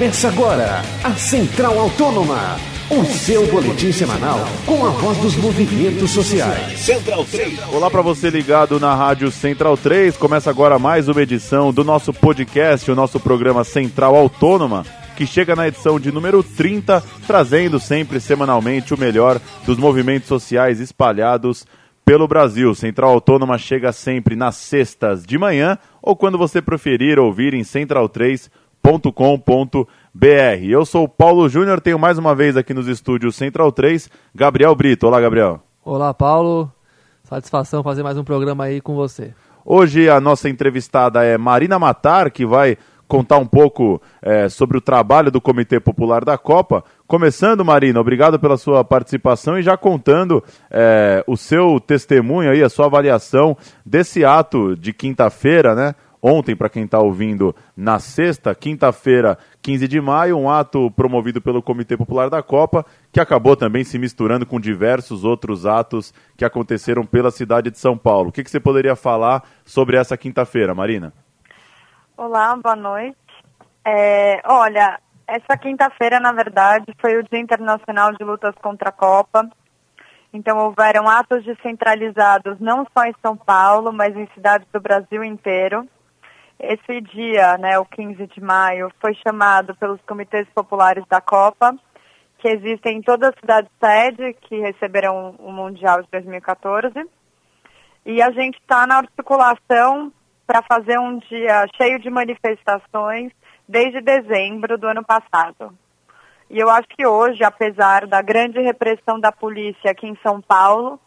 Começa agora a Central Autônoma, o seu boletim semanal com a voz dos movimentos sociais. Central 3. Olá para você ligado na Rádio Central 3. Começa agora mais uma edição do nosso podcast, o nosso programa Central Autônoma, que chega na edição de número 30, trazendo sempre semanalmente o melhor dos movimentos sociais espalhados pelo Brasil. Central Autônoma chega sempre nas sextas de manhã ou quando você preferir ouvir em central3.com.br. Eu sou o Paulo Júnior, tenho mais uma vez aqui nos estúdios Central 3, Gabriel Brito. Olá, Gabriel. Olá, Paulo. Satisfação fazer mais um programa aí com você. Hoje a nossa entrevistada é Marina Matar, que vai contar um pouco é, sobre o trabalho do Comitê Popular da Copa. Começando, Marina, obrigado pela sua participação e já contando é, o seu testemunho aí, a sua avaliação desse ato de quinta-feira, né? Ontem, para quem está ouvindo, na sexta, quinta-feira, 15 de maio, um ato promovido pelo Comitê Popular da Copa, que acabou também se misturando com diversos outros atos que aconteceram pela cidade de São Paulo. O que, que você poderia falar sobre essa quinta-feira, Marina? Olá, boa noite. É, olha, essa quinta-feira, na verdade, foi o Dia Internacional de Lutas contra a Copa. Então, houveram atos descentralizados não só em São Paulo, mas em cidades do Brasil inteiro. Esse dia, né, o 15 de maio, foi chamado pelos comitês populares da Copa, que existem em todas as cidades sede que receberam o Mundial de 2014. E a gente está na articulação para fazer um dia cheio de manifestações desde dezembro do ano passado. E eu acho que hoje, apesar da grande repressão da polícia aqui em São Paulo,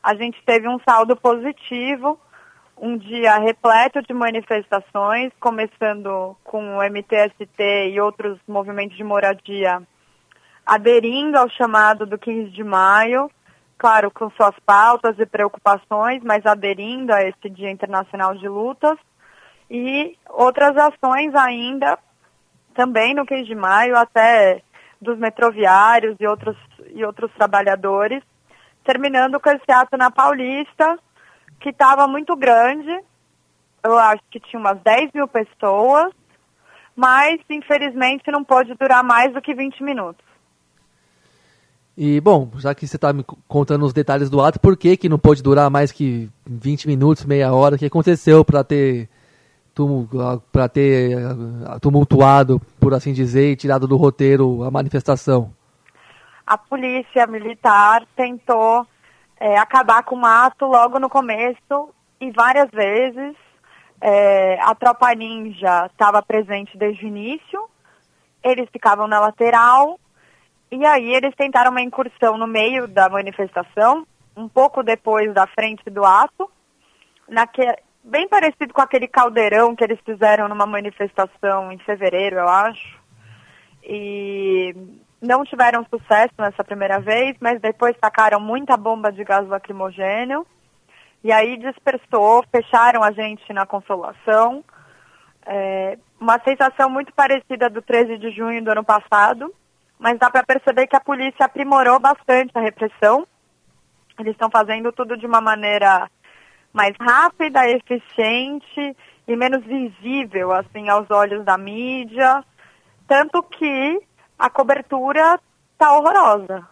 a gente teve um saldo positivo um dia repleto de manifestações, começando com o MTST e outros movimentos de moradia aderindo ao chamado do 15 de maio, claro, com suas pautas e preocupações, mas aderindo a esse Dia Internacional de Lutas, e outras ações ainda, também no 15 de maio, até dos metroviários e outros, e outros trabalhadores, terminando com esse ato na Paulista, que estava muito grande. Eu acho que tinha umas 10 mil pessoas, mas infelizmente não pode durar mais do que 20 minutos. E, bom, já que você está me contando os detalhes do ato, por que, que não pode durar mais que 20 minutos, meia hora? O que aconteceu para ter, para ter eh, tumultuado, por assim dizer, e tirado do roteiro a manifestação? A polícia militar tentou é, acabar com o mato logo no começo e várias vezes. É, a tropa ninja estava presente desde o início, eles ficavam na lateral e aí eles tentaram uma incursão no meio da manifestação, um pouco depois da frente do ato, naque, bem parecido com aquele caldeirão que eles fizeram numa manifestação em fevereiro, eu acho. E não tiveram sucesso nessa primeira vez, mas depois sacaram muita bomba de gás lacrimogênio. E aí dispersou, fecharam a gente na consolação. É, uma sensação muito parecida do 13 de junho do ano passado, mas dá para perceber que a polícia aprimorou bastante a repressão. Eles estão fazendo tudo de uma maneira mais rápida, eficiente e menos visível assim aos olhos da mídia, tanto que a cobertura tá horrorosa.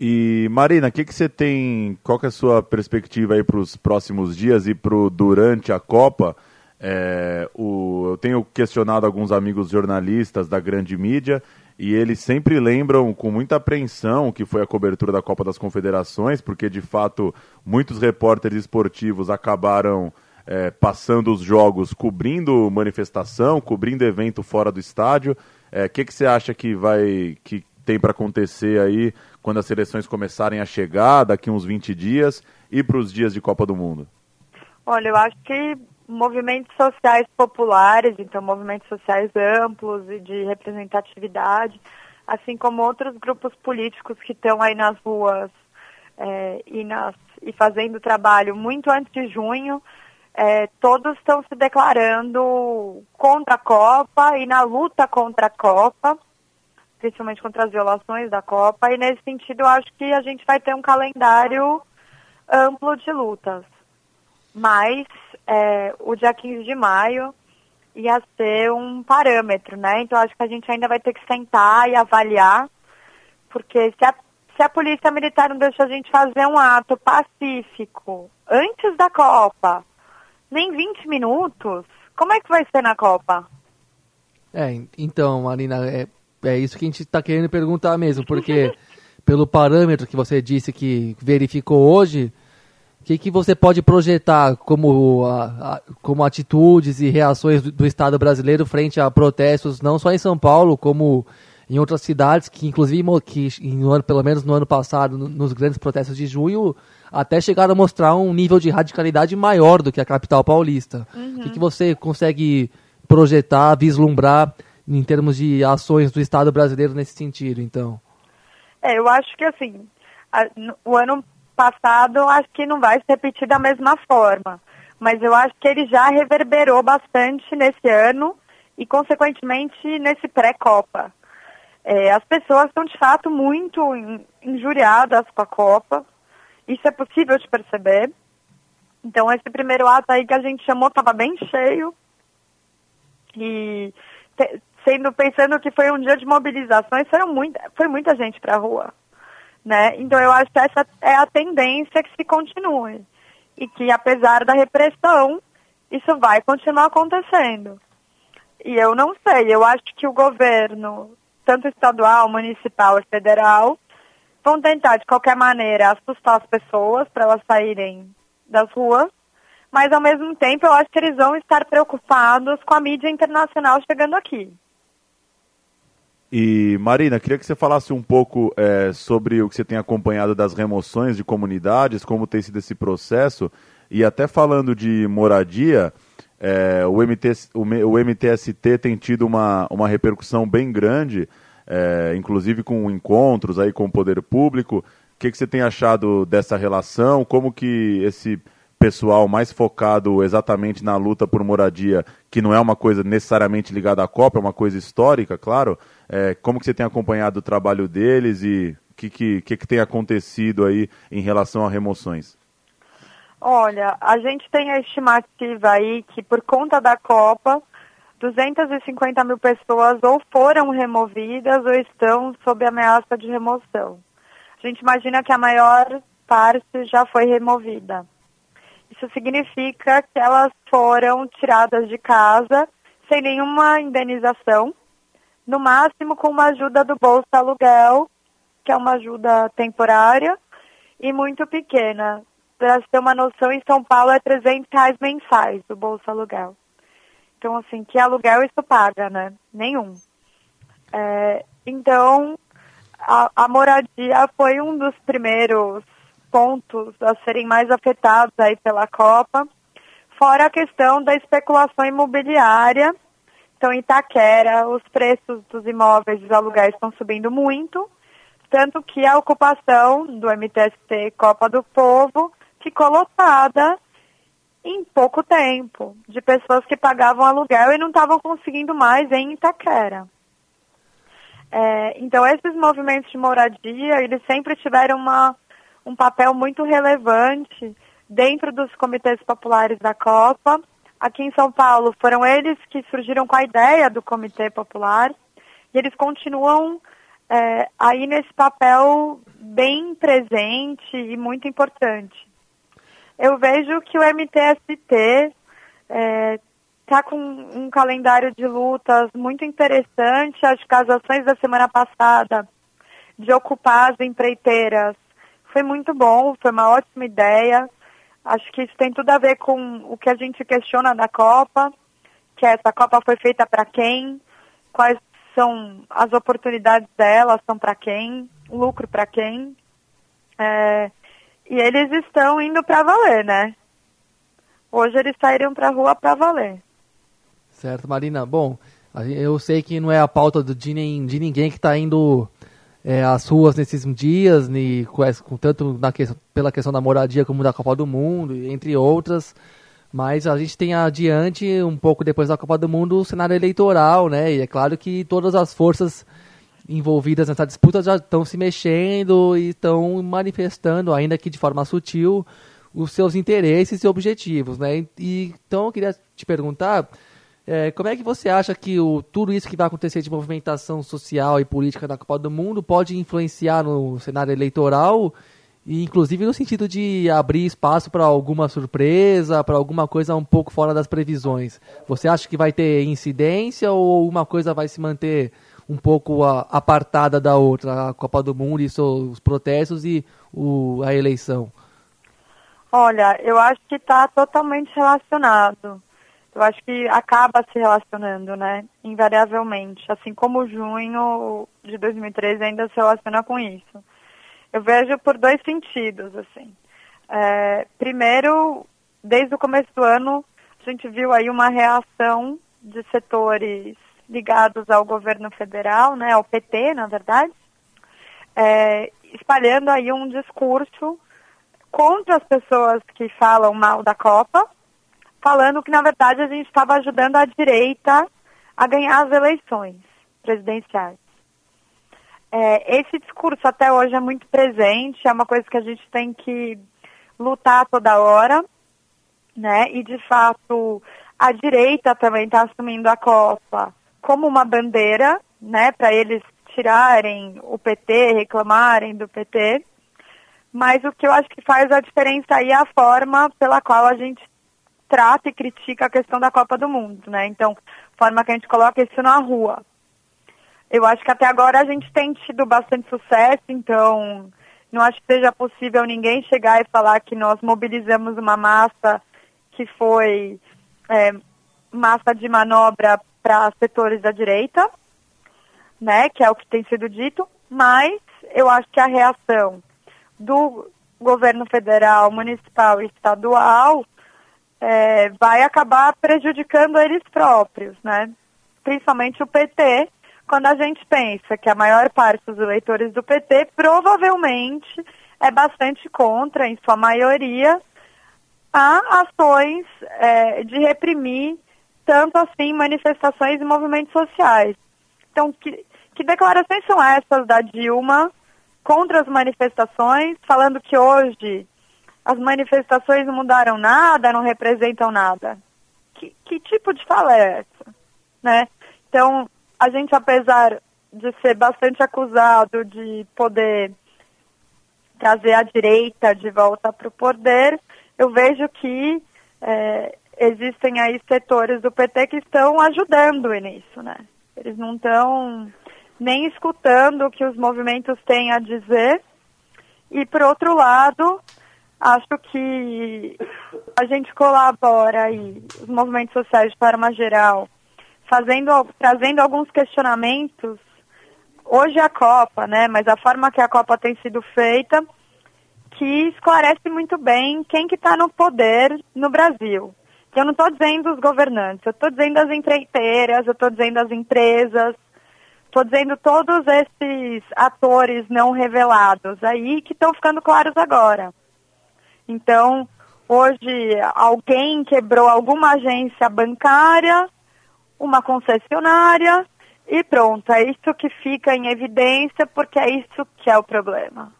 E Marina, o que, que você tem? Qual que é a sua perspectiva aí para os próximos dias e para durante a Copa? É, o, eu tenho questionado alguns amigos jornalistas da grande mídia e eles sempre lembram com muita apreensão que foi a cobertura da Copa das Confederações, porque de fato muitos repórteres esportivos acabaram é, passando os jogos cobrindo manifestação, cobrindo evento fora do estádio. O é, que, que você acha que vai que tem para acontecer aí quando as seleções começarem a chegar daqui uns 20 dias e para os dias de Copa do Mundo? Olha, eu acho que movimentos sociais populares, então movimentos sociais amplos e de representatividade, assim como outros grupos políticos que estão aí nas ruas é, e, nas, e fazendo trabalho muito antes de junho, é, todos estão se declarando contra a Copa e na luta contra a Copa, principalmente contra as violações da Copa, e nesse sentido eu acho que a gente vai ter um calendário amplo de lutas. Mas é, o dia 15 de maio ia ser um parâmetro, né? Então acho que a gente ainda vai ter que sentar e avaliar, porque se a, se a polícia militar não deixa a gente fazer um ato pacífico antes da Copa, nem 20 minutos, como é que vai ser na Copa? É, então, Marina, é, é isso que a gente está querendo perguntar mesmo, porque pelo parâmetro que você disse que verificou hoje, o que, que você pode projetar como, a, a, como atitudes e reações do, do, Estado brasileiro frente a protestos, não só em São Paulo, como em outras cidades, que inclusive, que, ano, pelo menos no ano passado, no, nos grandes protestos de junho, até chegaram a mostrar um nível de radicalidade maior do que a capital paulista. Uhum. O que, que você consegue projetar, vislumbrar em termos de ações do Estado brasileiro nesse sentido, então? É, eu acho que assim, a, o ano passado acho que não vai se repetir da mesma forma, mas eu acho que ele já reverberou bastante nesse ano e, consequentemente, nesse pré-Copa. É, as pessoas estão, de fato, muito injuriadas com a Copa, isso é possível de perceber. Então, esse primeiro ato aí que a gente chamou estava bem cheio. E te, sendo pensando que foi um dia de mobilizações, foram muita, foi muita gente para a rua. Né? Então, eu acho que essa é a tendência que se continue. E que, apesar da repressão, isso vai continuar acontecendo. E eu não sei, eu acho que o governo, tanto estadual, municipal e federal, vão tentar, de qualquer maneira, assustar as pessoas para elas saírem das ruas, mas, ao mesmo tempo, eu acho que eles vão estar preocupados com a mídia internacional chegando aqui. E, Marina, queria que você falasse um pouco é, sobre o que você tem acompanhado das remoções de comunidades, como tem sido esse processo, e até falando de moradia, é, o, MT, o, o MTST tem tido uma, uma repercussão bem grande é, inclusive com encontros aí com o poder público. O que, que você tem achado dessa relação? Como que esse pessoal mais focado exatamente na luta por moradia, que não é uma coisa necessariamente ligada à Copa, é uma coisa histórica, claro. É, como que você tem acompanhado o trabalho deles e o que, que, que, que tem acontecido aí em relação a remoções? Olha, a gente tem a estimativa aí que por conta da Copa, 250 mil pessoas ou foram removidas ou estão sob ameaça de remoção. A gente imagina que a maior parte já foi removida. Isso significa que elas foram tiradas de casa sem nenhuma indenização, no máximo com uma ajuda do Bolsa Aluguel, que é uma ajuda temporária e muito pequena. Para ter uma noção, em São Paulo é 300 reais mensais o Bolsa Aluguel. Então, assim, que aluguel isso paga, né? Nenhum. É, então, a, a, moradia foi um dos primeiros pontos a serem mais afetados aí pela Copa, fora a questão da especulação imobiliária. Então, em Itaquera, os preços dos imóveis dos aluguéis estão subindo muito, tanto que a ocupação do MTST Copa do Povo ficou lotada em pouco tempo, de pessoas que pagavam aluguel e não estavam conseguindo mais em Itaquera. É, então, esses movimentos de moradia, eles sempre tiveram uma, um papel muito relevante dentro dos comitês populares da Copa. Aqui em São Paulo, foram eles que surgiram com a ideia do Comitê Popular e eles continuam é, aí nesse papel bem presente e muito importante eu vejo que o MTST está é, tá com um calendário de lutas muito interessante. As casações da semana passada de ocupar as empreiteiras foi muito bom, foi uma ótima ideia. Acho que isso tem tudo a ver com o que a gente questiona da Copa, que é essa Copa foi feita para quem, quais são as oportunidades dela, são para quem, lucro para quem. É, e eles estão indo para valer, né? Hoje eles saíram para rua para valer. Certo, Marina. Bom, eu sei que não é a pauta de, nem, de ninguém que está indo é, às ruas nesses dias, ni, com, tanto na pela questão da moradia como da Copa do Mundo, entre outras. Mas a gente tem adiante, um pouco depois da Copa do Mundo, o cenário eleitoral, né? E é claro que todas as forças envolvidas nessa disputa já estão se mexendo e estão manifestando, ainda que de forma sutil, os seus interesses e objetivos, né? E, então eu queria te perguntar É, como é que você acha que o, tudo isso que vai acontecer de movimentação social e política na Copa do Mundo pode influenciar no cenário eleitoral, e inclusive no sentido de abrir espaço para alguma surpresa, para alguma coisa um pouco fora das previsões? Você acha que vai ter incidência ou uma coisa vai se manter um pouco a, apartada da outra, a Copa do Mundo e seus protestos e o, a eleição? Olha, eu acho que está totalmente relacionado eu acho que acaba se relacionando, né? Invariavelmente. Assim como junho de 2013 ainda se relaciona com isso. Eu vejo por dois sentidos, assim. É, primeiro, desde o começo do ano, a gente viu aí uma reação de setores ligados ao governo federal, né, ao PT, na verdade, é, espalhando aí um discurso contra as pessoas que falam mal da Copa, falando que, na verdade, a gente estava ajudando a direita a ganhar as eleições presidenciais. É, esse discurso até hoje é muito presente, é uma coisa que a gente tem que lutar toda hora, né? E de fato a direita também está assumindo a Copa como uma bandeira, né? Para eles tirarem o PT, reclamarem do PT. Mas o que eu acho que faz a diferença aí é a forma pela qual a gente trata e critica a questão da Copa do Mundo, né? Então, forma que a gente coloca isso na rua. Eu acho que até agora a gente tem tido bastante sucesso, então não acho que seja possível ninguém chegar e falar que nós mobilizamos uma massa que foi é, massa de manobra para setores da direita, né? Que é o que tem sido dito, mas eu acho que a reação do governo federal, municipal e estadual é, vai acabar prejudicando eles próprios, né? Principalmente o PT, quando a gente pensa que a maior parte dos eleitores do PT provavelmente é bastante contra, em sua maioria, a ações é, de reprimir tanto assim manifestações e movimentos sociais. Então, que, que declarações são essas da Dilma contra as manifestações, falando que hoje as manifestações não mudaram nada, não representam nada. Que, que tipo de fala é essa? Né? Então, a gente, apesar de ser bastante acusado de poder trazer a direita de volta para o poder, eu vejo que é, existem aí setores do PT que estão ajudando nisso, né? Eles não estão nem escutando o que os movimentos têm a dizer. E, por outro lado, Acho que a gente colabora aí, os movimentos sociais de forma geral, fazendo, trazendo alguns questionamentos. Hoje a Copa, né? Mas a forma que a Copa tem sido feita, que esclarece muito bem quem que está no poder no Brasil. Eu não estou dizendo os governantes, eu estou dizendo as empreiteiras, eu estou dizendo as empresas, estou dizendo todos esses atores não revelados aí que estão ficando claros agora. Então, hoje alguém quebrou alguma agência bancária, uma concessionária e pronto, é isso que fica em evidência porque é isso que é o problema.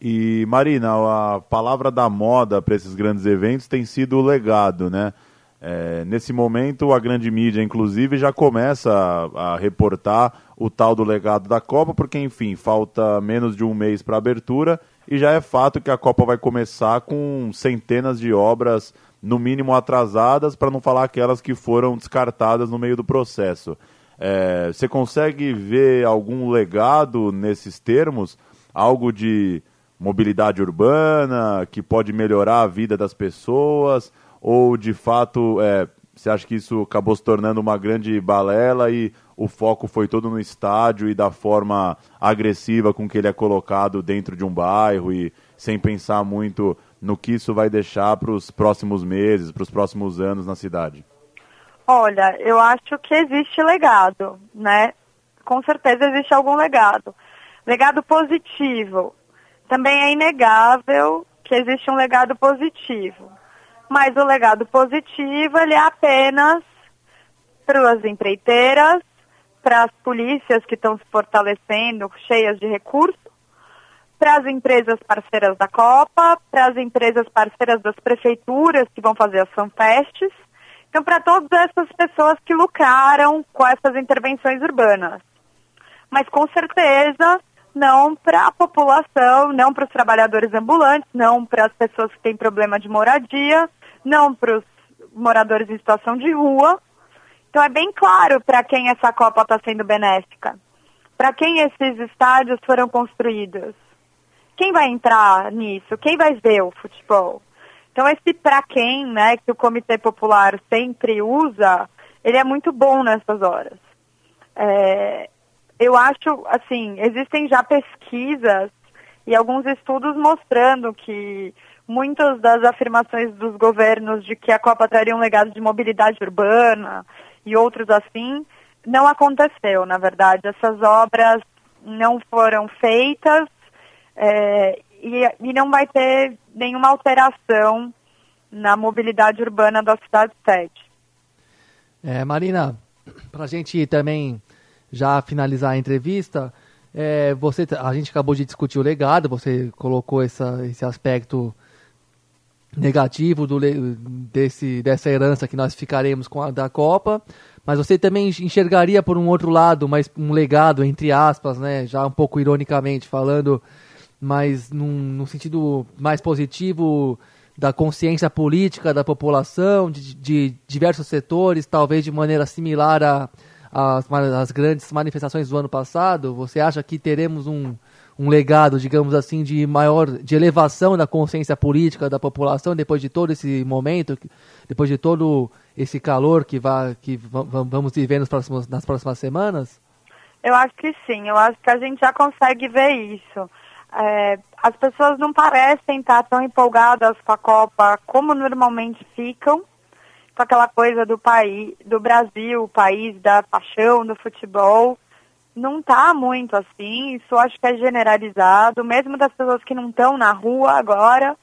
E Marina, a palavra da moda para esses grandes eventos tem sido o legado, né? É, nesse momento, a grande mídia, inclusive, já começa a, a, reportar o tal do legado da Copa, porque, enfim, falta menos de um mês para a abertura e já é fato que a Copa vai começar com centenas de obras, no mínimo atrasadas, para não falar aquelas que foram descartadas no meio do processo. É, você consegue ver algum legado nesses termos? Algo de mobilidade urbana que pode melhorar a vida das pessoas? Ou de fato é, você acha que isso acabou se tornando uma grande balela e o foco foi todo no estádio e da forma agressiva com que ele é colocado dentro de um bairro e sem pensar muito no que isso vai deixar para os próximos meses, para os próximos anos na cidade? Olha, eu acho que existe legado, né? Com certeza existe algum legado. Legado positivo. Também é inegável que existe um legado positivo. Mas o legado positivo, ele é apenas para as empreiteiras, para as polícias que estão se fortalecendo, cheias de recursos, para as empresas parceiras da Copa, para as empresas parceiras das prefeituras que vão fazer as fanfests, Então, para todas essas pessoas que lucraram com essas intervenções urbanas. Mas, com certeza, não para a população, não para os trabalhadores ambulantes, não para as pessoas que têm problema de moradia, não para os moradores em situação de rua. Então, é bem claro para quem essa Copa está sendo benéfica. Para quem esses estádios foram construídos. Quem vai entrar nisso? Quem vai ver o futebol? Então esse para quem, né, que o Comitê Popular sempre usa, ele é muito bom nessas horas. É, eu acho, assim, existem já pesquisas e alguns estudos mostrando que muitas das afirmações dos governos de que a Copa traria um legado de mobilidade urbana e outros assim, não aconteceu, na verdade. Essas obras não foram feitas é, e, e não vai ter nenhuma alteração na mobilidade urbana da cidade sede. É, Marina, para a gente também já finalizar a entrevista, é, você, a gente acabou de discutir o legado, você colocou essa, esse aspecto negativo do, desse, dessa herança que nós ficaremos com a da Copa, mas você também enxergaria por um outro lado, mais um legado entre aspas, né, já um pouco ironicamente falando, mas num, num sentido mais positivo da consciência política da população, de, de diversos setores, talvez de maneira similar às grandes manifestações do ano passado? Você acha que teremos um, um legado, digamos assim, de maior, de elevação da consciência política da população depois de todo esse momento, depois de todo esse calor que, vai, que vamos viver nos próximos, nas próximas semanas? Eu acho que sim, eu acho que a gente já consegue ver isso. É, as pessoas não parecem estar tão empolgadas com a Copa como normalmente ficam, com aquela coisa do país, do Brasil, o país da paixão do futebol. Não está muito assim, isso acho que é generalizado, mesmo das pessoas que não estão na rua agora.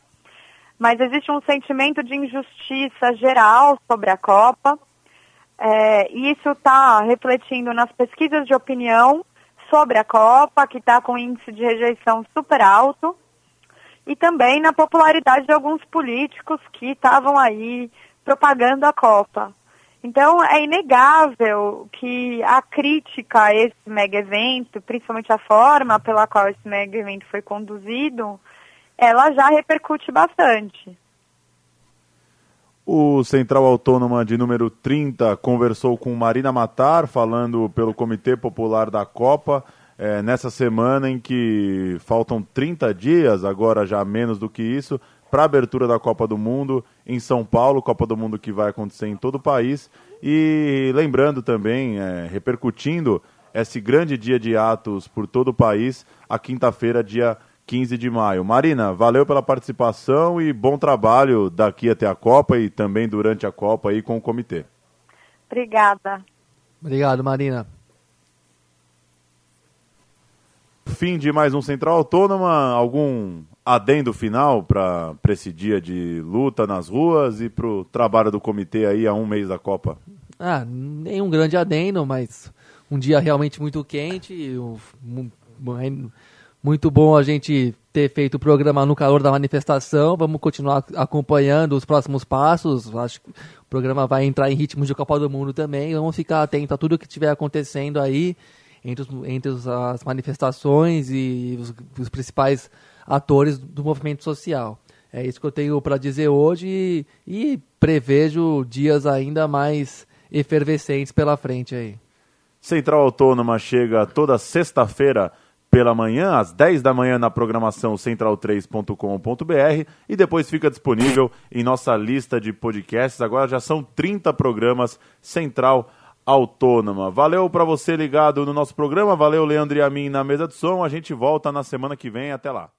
Mas existe um sentimento de injustiça geral sobre a Copa. É, e isso está refletindo nas pesquisas de opinião sobre a Copa, que está com índice de rejeição super alto, e também na popularidade de alguns políticos que estavam aí propagando a Copa. Então, é inegável que a crítica a esse mega evento, principalmente a forma pela qual esse mega evento foi conduzido, ela já repercute bastante. O Central Autônoma de número 30 conversou com Marina Matar, falando pelo Comitê Popular da Copa, é, nessa semana em que faltam 30 dias, agora já menos do que isso, para a abertura da Copa do Mundo em São Paulo, Copa do Mundo que vai acontecer em todo o país. E lembrando também, é, repercutindo esse grande dia de atos por todo o país, a quinta-feira, dia 15 de maio. Marina, valeu pela participação e bom trabalho daqui até a Copa e também durante a Copa aí com o comitê. Obrigada. Obrigado, Marina. Fim de mais um Central Autônoma. Algum adendo final para esse dia de luta nas ruas e para o trabalho do comitê aí a um mês da Copa? Ah, nenhum grande adendo, mas um dia realmente muito quente. Muito bom a gente ter feito o programa no calor da manifestação. Vamos continuar acompanhando os próximos passos. Acho que o programa vai entrar em ritmo de Copa do Mundo também. Vamos ficar atento a tudo que estiver acontecendo aí entre, os, entre as manifestações e os, os principais atores do movimento social. É isso que eu tenho para dizer hoje e, e, prevejo dias ainda mais efervescentes pela frente aí. Central Autônoma chega toda sexta-feira pela manhã, às 10 da manhã, na programação central3.com.br e depois fica disponível em nossa lista de podcasts. Agora já são 30 programas Central Autônoma. Valeu para você ligado no nosso programa, valeu Leandro e a mim na mesa de som. A gente volta na semana que vem. Até lá.